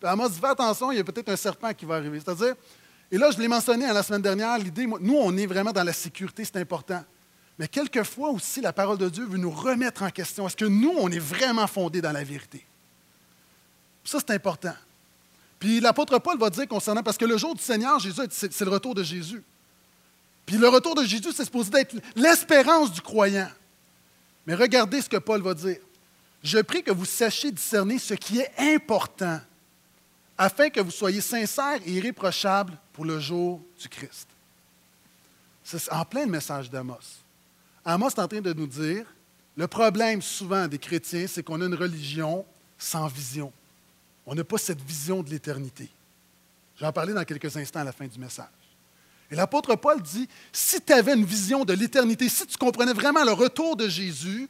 Puis Amos dit, fais attention, il y a peut-être un serpent qui va arriver. C'est-à-dire, et là, je l'ai mentionné la semaine dernière, l'idée, nous, on est vraiment dans la sécurité, c'est important. Mais quelquefois aussi, la parole de Dieu veut nous remettre en question. Est-ce que nous, on est vraiment fondés dans la vérité? Ça, c'est important. Puis l'apôtre Paul va dire concernant, parce que le jour du Seigneur, Jésus, c'est le retour de Jésus. Puis le retour de Jésus, c'est supposé être l'espérance du croyant. Mais regardez ce que Paul va dire. Je prie que vous sachiez discerner ce qui est important, afin que vous soyez sincères et irréprochables pour le jour du Christ. C'est en plein le message d'Amos. Amos est en train de nous dire, le problème souvent des chrétiens, c'est qu'on a une religion sans vision. On n'a pas cette vision de l'éternité. J'en parler dans quelques instants à la fin du message. Et l'apôtre Paul dit, si tu avais une vision de l'éternité, si tu comprenais vraiment le retour de Jésus,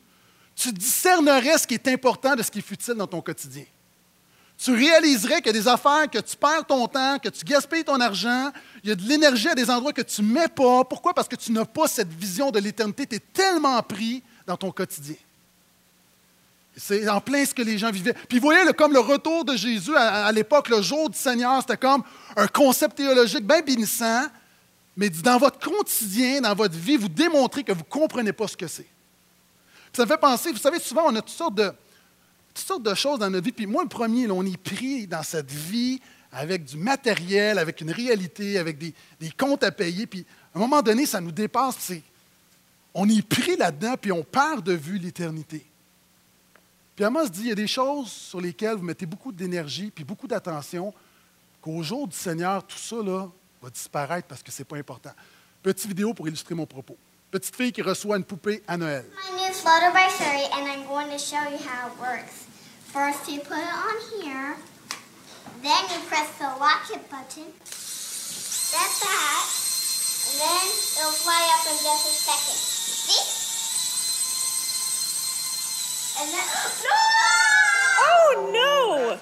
tu discernerais ce qui est important de ce qui est futile dans ton quotidien. Tu réaliserais qu'il y a des affaires que tu perds ton temps, que tu gaspilles ton argent, il y a de l'énergie à des endroits que tu ne mets pas. Pourquoi? Parce que tu n'as pas cette vision de l'éternité. Tu es tellement pris dans ton quotidien. C'est en plein ce que les gens vivaient. Puis vous voyez, comme le retour de Jésus à, l'époque, le jour du Seigneur, c'était comme un concept théologique bien bénissant, mais dans votre quotidien, dans votre vie, vous démontrez que vous ne comprenez pas ce que c'est. Ça me fait penser, vous savez, souvent, on a toutes sortes de, toutes sortes de choses dans notre vie. Puis moi, le premier, on est pris dans cette vie avec du matériel, avec une réalité, avec des, comptes à payer. Puis à un moment donné, ça nous dépasse. on est pris là-dedans, puis on perd de vue l'éternité. Puis Amos dit, il y a des choses sur lesquelles vous mettez beaucoup d'énergie, puis beaucoup d'attention, qu'au jour du Seigneur, tout ça, là, va disparaître parce que ce n'est pas important. Petite vidéo pour illustrer mon propos. Petite fille qui reçoit une poupée à Noël. My name is by Sherry and I'm going to show you how it works. First you put it on here, then you press the lock it button. That's that. And then it'll fly up in just a second. See? Oh no!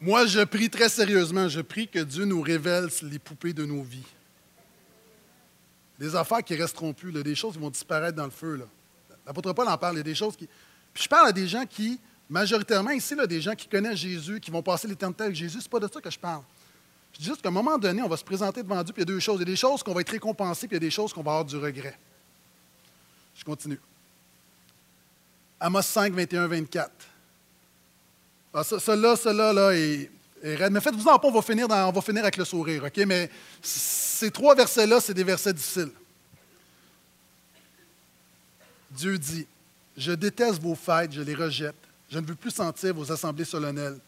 Moi, je prie très sérieusement, je prie que Dieu nous révèle les poupées de nos vies. Des affaires qui resteront plus, des choses qui vont disparaître dans le feu. L'apôtre Paul en parle, il y a des choses qui... Puis je parle à des gens qui, majoritairement ici, là, des gens qui connaissent Jésus, qui vont passer l'éternité avec Jésus, ce n'est pas de ça que je parle. Je dis juste qu'à un moment donné, on va se présenter devant Dieu, puis il y a deux choses. Il y a des choses qu'on va être récompensé, puis il y a des choses qu'on va avoir du regret. Je continue. Amos 5, 21, 24. Ah, cela, cela, là, est, Mais faites-vous en pas, on va, finir on va finir avec le sourire, OK? Mais ces trois versets-là, c'est des versets difficiles. Dieu dit Je déteste vos fêtes, je les rejette. Je ne veux plus sentir vos assemblées solennelles.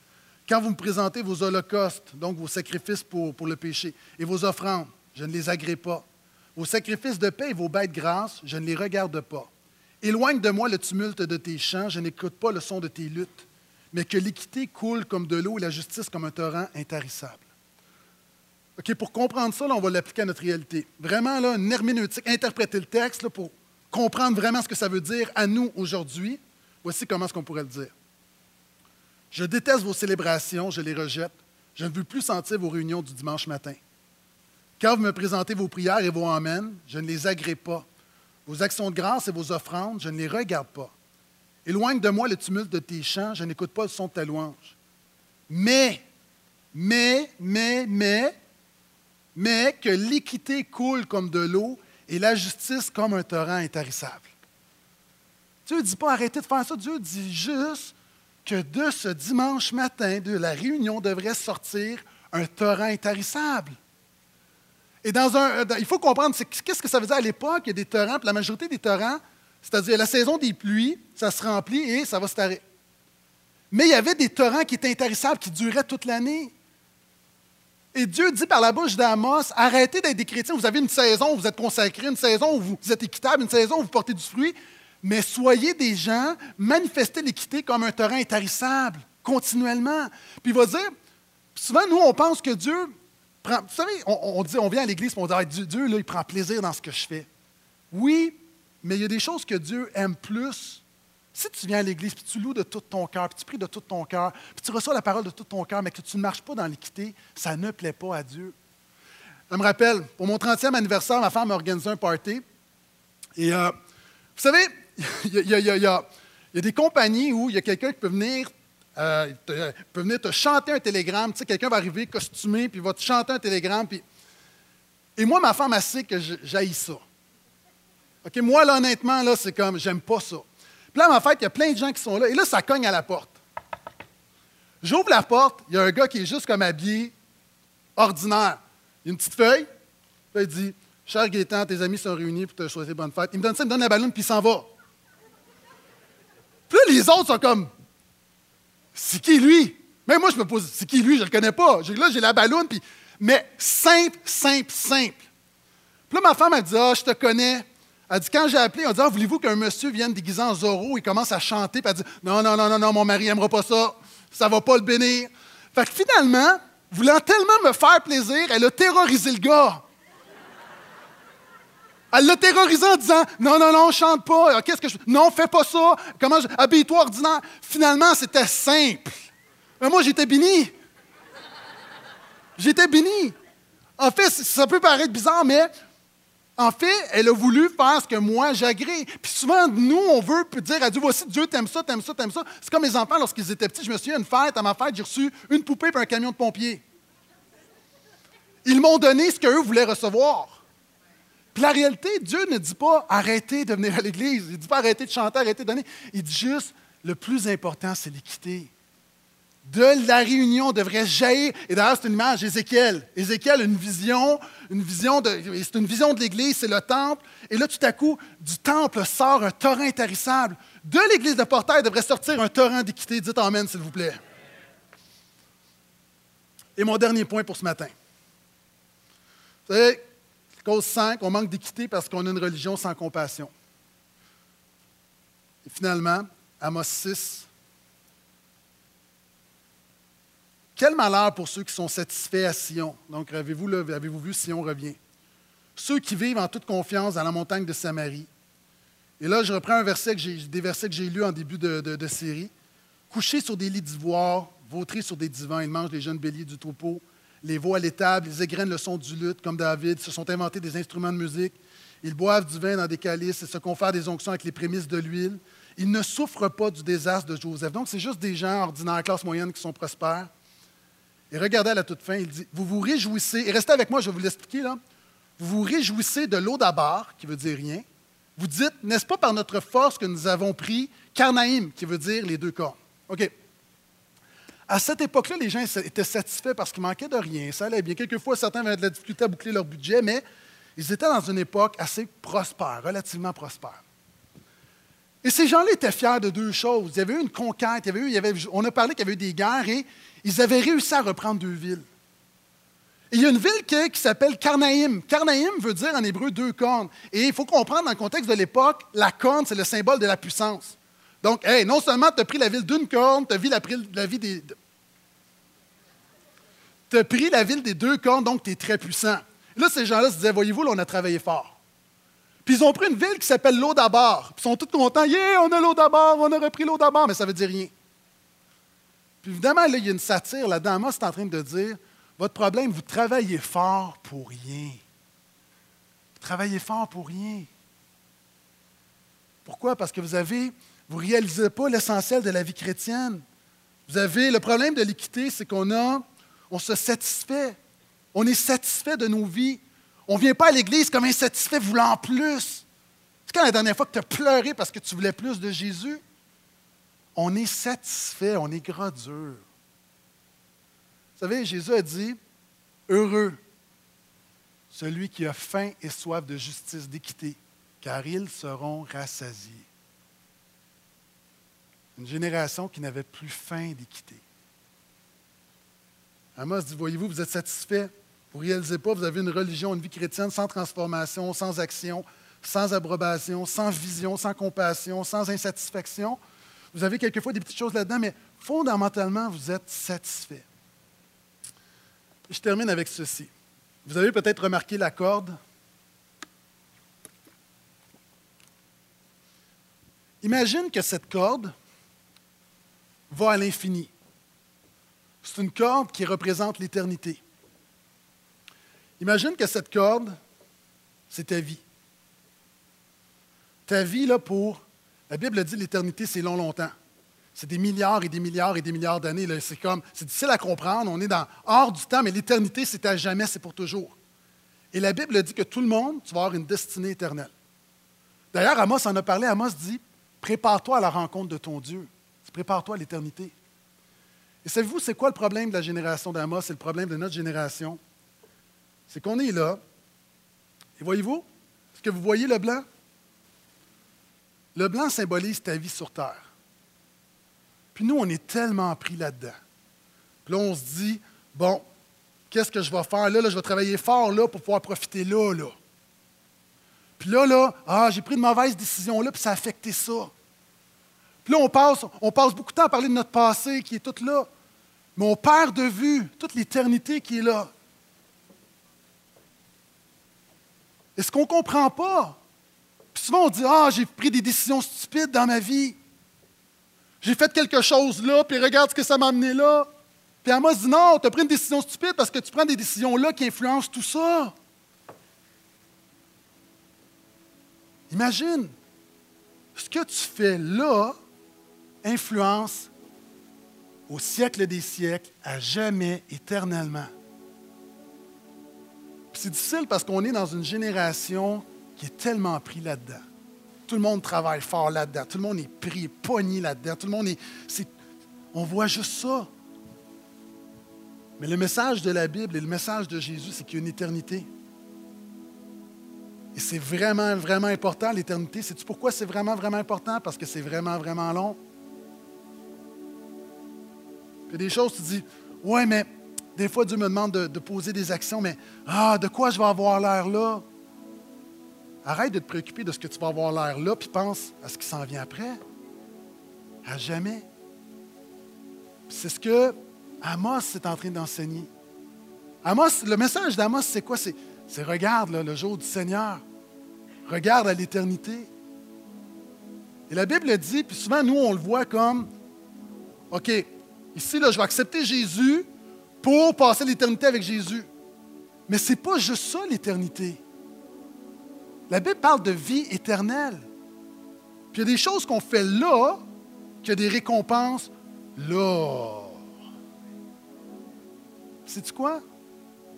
Quand vous me présentez vos holocaustes, donc vos sacrifices pour, le péché, et vos offrandes, je ne les agrée pas. Vos sacrifices de paix et vos bêtes grasses, je ne les regarde pas. Éloigne de moi le tumulte de tes chants, je n'écoute pas le son de tes luttes mais que l'équité coule comme de l'eau et la justice comme un torrent intarissable. OK, pour comprendre ça, on va l'appliquer à notre réalité. Vraiment, là, une herméneutique, interpréter le texte pour comprendre vraiment ce que ça veut dire à nous aujourd'hui. Voici comment est-ce qu'on pourrait le dire. Je déteste vos célébrations, je les rejette. Je ne veux plus sentir vos réunions du dimanche matin. Quand vous me présentez vos prières et vos amens, je ne les agrée pas. Vos actions de grâce et vos offrandes, je ne les regarde pas. Éloigne de moi le tumulte de tes chants, je n'écoute pas le son de ta louange. Mais, mais, mais, mais, mais que l'équité coule comme de l'eau et la justice comme un torrent intarissable. Dieu ne dit pas arrêtez de faire ça, Dieu dit juste que de ce dimanche matin, de la réunion, devrait sortir un torrent intarissable. Et dans un, il faut comprendre, qu'est-ce que ça veut à l'époque, il y a des torrents, puis la majorité des torrents, c'est-à-dire la saison des pluies, ça se remplit et ça va se tarer. Mais il y avait des torrents qui étaient intarissables, qui duraient toute l'année. Et Dieu dit par la bouche d'Amos, arrêtez d'être des chrétiens, vous avez une saison où vous êtes consacrés, une saison où vous êtes équitable, une saison où vous portez du fruit, mais soyez des gens, manifestez l'équité comme un torrent intarissable, continuellement. Puis il va dire, souvent nous on pense que Dieu prend, vous savez, on, dit, on vient à l'église et on dit, ah, Dieu, Dieu là, il prend plaisir dans ce que je fais. Oui, mais il y a des choses que Dieu aime plus si tu viens à l'Église, puis tu loues de tout ton cœur, puis tu pries de tout ton cœur, puis tu reçois la parole de tout ton cœur, mais que tu ne marches pas dans l'équité, ça ne plaît pas à Dieu. Je me rappelle, pour mon 30e anniversaire, ma femme a organisé un party. Et euh, vous savez, il y, a, des compagnies où il y a quelqu'un qui peut venir, euh, te, peut venir te chanter un télégramme. Tu sais, quelqu'un va arriver costumé, puis va te chanter un télégramme. Et moi, ma femme, a sait que j'haïs ça. OK, moi, là, honnêtement, là, c'est comme, j'aime pas ça. Puis là, en fait, il y a plein de gens qui sont là. Et là, ça cogne à la porte. J'ouvre la porte, il y a un gars qui est juste comme habillé, ordinaire. Il a une petite feuille. Puis il dit Cher Gaétan, tes amis sont réunis pour te souhaiter bonne fête. Il me donne ça, il me donne la ballon, puis il s'en va. Puis là, les autres sont comme C'est qui lui? Même moi, je me pose C'est qui lui? Je ne le connais pas. Là, j'ai la ballon, puis. Mais simple, simple, simple. Puis là, ma femme, a dit Ah, je te connais. Elle dit, quand j'ai appelé, on dit, ah, voulez-vous qu'un monsieur vienne déguisé en Zorro et commence à chanter? Puis elle dit, non, non, non, non, non, mon mari n'aimera pas ça. Ça ne va pas le bénir. Fait que finalement, voulant tellement me faire plaisir, elle a terrorisé le gars. Elle l'a terrorisé en disant Non, non, non, chante pas. Ah, qu'est-ce que je. Non, fais pas ça. Comment je. Habille-toi ordinaire. Finalement, c'était simple. Mais moi, j'étais béni. J'étais béni. En fait, ça peut paraître bizarre, mais en fait, elle a voulu faire ce que moi j'agrée. Puis souvent, nous, on veut dire à Dieu, voici, Dieu t'aime ça, t'aime ça, t'aime ça. C'est comme mes enfants lorsqu'ils étaient petits. Je me souviens, une fête, à ma fête, j'ai reçu une poupée et un camion de pompiers. Ils m'ont donné ce qu'eux voulaient recevoir. La réalité, Dieu ne dit pas arrêtez de venir à l'Église. Il ne dit pas arrêtez de chanter, arrêtez de donner. Il dit juste le plus important, c'est l'équité de la réunion devrait jaillir. Et d'ailleurs, c'est une image d'Ézéchiel. Ézéchiel a une vision, une vision de, c'est une vision de l'Église, c'est le temple. Et là, tout à coup, du temple sort un torrent intarissable. De l'Église de Portail devrait sortir un torrent d'équité. Dites Amen, s'il vous plaît. Et mon dernier point pour ce matin. Vous savez, cause 5, on manque d'équité parce qu'on a une religion sans compassion. Et finalement, Amos 6, Quel malheur pour ceux qui sont satisfaits à Sion. Donc, avez-vous, avez-vous vu, Sion revient? Ceux qui vivent en toute confiance dans la montagne de Samarie. Et là, je reprends un verset que des versets que j'ai lus en début de, série. Couchés sur des lits d'ivoire, vautrés sur des divans, ils mangent les jeunes béliers du troupeau, les veaux à l'étable, ils égrènent le son du luth comme David, se sont inventés des instruments de musique, ils boivent du vin dans des calices et se confèrent des onctions avec les prémices de l'huile. Ils ne souffrent pas du désastre de Joseph. Donc, c'est juste des gens ordinaires, classe moyenne, qui sont prospères. Et regardez à la toute fin, il dit, vous vous réjouissez, et restez avec moi, je vais vous l'expliquer là, vous vous réjouissez de l'eau d'Abar, qui veut dire rien. Vous dites, n'est-ce pas par notre force que nous avons pris Karnaïm, qui veut dire les deux corps. OK. À cette époque-là, les gens étaient satisfaits parce qu'il manquait de rien, ça allait bien. Quelquefois, certains avaient de la difficulté à boucler leur budget, mais ils étaient dans une époque assez prospère, relativement prospère. Et ces gens-là étaient fiers de deux choses. Il y avait eu une conquête, on a parlé qu'il y avait eu des guerres et ils avaient réussi à reprendre deux villes. il y a une ville qui, s'appelle Karnaïm. Karnaïm veut dire en hébreu deux cornes. Et il faut comprendre dans le contexte de l'époque, la corne, c'est le symbole de la puissance. Donc, hey, non seulement tu as pris la ville d'une corne, tu as pris la, vie. Tu as pris la ville des deux cornes, donc tu es très puissant. là, ces gens-là se disaient Voyez-vous, là, on a travaillé fort. Puis ils ont pris une ville qui s'appelle l'eau d'abord. Ils sont tous contents Yeah, on a l'eau d'abord, on a repris l'eau d'abord, mais ça veut dire rien évidemment, là, il y a une satire là-dedans. C'est en train de dire votre problème, vous travaillez fort pour rien. Vous travaillez fort pour rien. Pourquoi? Parce que vous avez, vous ne réalisez pas l'essentiel de la vie chrétienne. Vous avez le problème de l'équité, c'est qu'on a, on se satisfait. On est satisfait de nos vies. On ne vient pas à l'Église comme insatisfait voulant plus. C'est quand la dernière fois que tu as pleuré parce que tu voulais plus de Jésus? On est satisfait, on est gras dur. Vous savez, Jésus a dit, heureux celui qui a faim et soif de justice, d'équité, car ils seront rassasiés. Une génération qui n'avait plus faim d'équité. Amos dit, voyez-vous, vous êtes satisfait? Vous ne réalisez pas, vous avez une religion, une vie chrétienne sans transformation, sans action, sans approbation, sans vision, sans compassion, sans insatisfaction. Vous avez quelquefois des petites choses là-dedans, mais fondamentalement, vous êtes satisfait. Je termine avec ceci. Vous avez peut-être remarqué la corde. Imagine que cette corde va à l'infini. C'est une corde qui représente l'éternité. Imagine que cette corde, c'est ta vie. Ta vie, là, pour. La Bible dit l'éternité, c'est long, longtemps. C'est des milliards et des milliards et des milliards d'années. C'est comme, c'est difficile à comprendre. On est dans, hors du temps, mais l'éternité, c'est à jamais, c'est pour toujours. Et la Bible dit que tout le monde, tu vas avoir une destinée éternelle. D'ailleurs, Amos en a parlé. Amos dit Prépare-toi à la rencontre de ton Dieu. Prépare-toi à l'éternité. Et savez-vous, c'est quoi le problème de la génération d'Amos? Et le problème de notre génération? C'est qu'on est là. Et voyez-vous, est-ce que vous voyez le blanc? Le blanc symbolise ta vie sur terre. Puis nous, on est tellement pris là-dedans. Puis là, on se dit, bon, qu'est-ce que je vais faire? Là? Je vais travailler fort là pour pouvoir profiter là, là. Puis là, là, ah, j'ai pris une mauvaise décision là, puis ça a affecté ça. Là, on passe, beaucoup de temps à parler de notre passé qui est tout là. Mais on perd de vue toute l'éternité qui est là. est ce qu'on ne comprend pas, puis souvent on dit Ah, j'ai pris des décisions stupides dans ma vie. J'ai fait quelque chose là, puis regarde ce que ça m'a amené là. Puis Amos dit Non, tu as pris une décision stupide parce que tu prends des décisions là qui influencent tout ça. Imagine, ce que tu fais là influence au siècle des siècles, à jamais, éternellement. C'est difficile parce qu'on est dans une génération qui est tellement pris là-dedans. Tout le monde travaille fort là-dedans. Tout le monde est pris, pogné là-dedans. Tout le monde est, On voit juste ça. Mais le message de la Bible et le message de Jésus, c'est qu'il y a une éternité. Et c'est vraiment, vraiment important, l'éternité. Sais-tu pourquoi c'est vraiment, vraiment important? Parce que c'est vraiment, vraiment long. Il y a des choses, tu dis, ouais, mais des fois, Dieu me demande de, poser des actions, mais ah, de quoi je vais avoir l'air là? Arrête de te préoccuper de ce que tu vas avoir l'air là, puis pense à ce qui s'en vient après. À jamais. C'est ce que Amos est en train d'enseigner. Amos, le message d'Amos, c'est quoi? C'est, regarde le jour du Seigneur. Regarde à l'éternité. Et la Bible dit, puis souvent nous, on le voit comme, OK, Ici, là, je vais accepter Jésus pour passer l'éternité avec Jésus. Mais ce n'est pas juste ça, l'éternité. La Bible parle de vie éternelle. Puis il y a des choses qu'on fait là, qui a des récompenses là. Sais-tu quoi?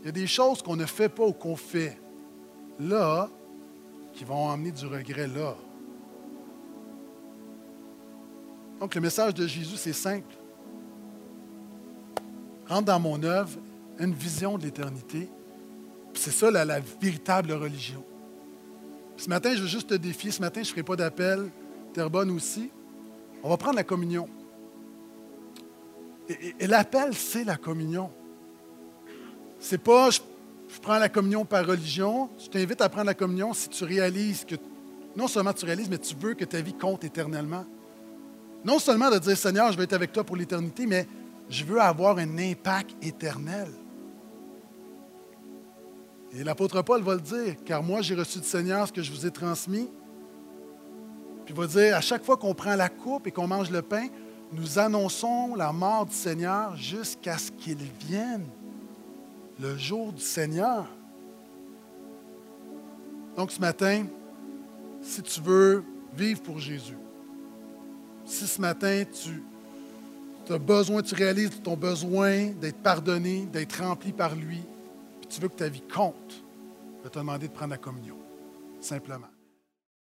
Il y a des choses qu'on ne fait pas ou qu'on fait là, qui vont amener du regret là. Donc le message de Jésus, c'est simple rentre dans mon œuvre une vision de l'éternité. C'est ça la, véritable religion. ce matin, je veux juste te défier. Ce matin, je ne ferai pas d'appel. Terrebonne aussi. On va prendre la communion. Et, l'appel, c'est la communion. C'est pas je, je, prends la communion par religion. Je t'invite à prendre la communion si tu réalises que, non seulement tu réalises, mais tu veux que ta vie compte éternellement. Non seulement de dire Seigneur, je vais être avec toi pour l'éternité, mais je veux avoir un impact éternel. Et l'apôtre Paul va le dire, car moi j'ai reçu du Seigneur ce que je vous ai transmis. Puis il va dire, à chaque fois qu'on prend la coupe et qu'on mange le pain, nous annonçons la mort du Seigneur jusqu'à ce qu'il vienne, le jour du Seigneur. Donc ce matin, si tu veux vivre pour Jésus, si ce matin tu tu as besoin, tu réalises ton besoin d'être pardonné, d'être rempli par lui. Puis tu veux que ta vie compte, je vais te demander de prendre la communion. Simplement.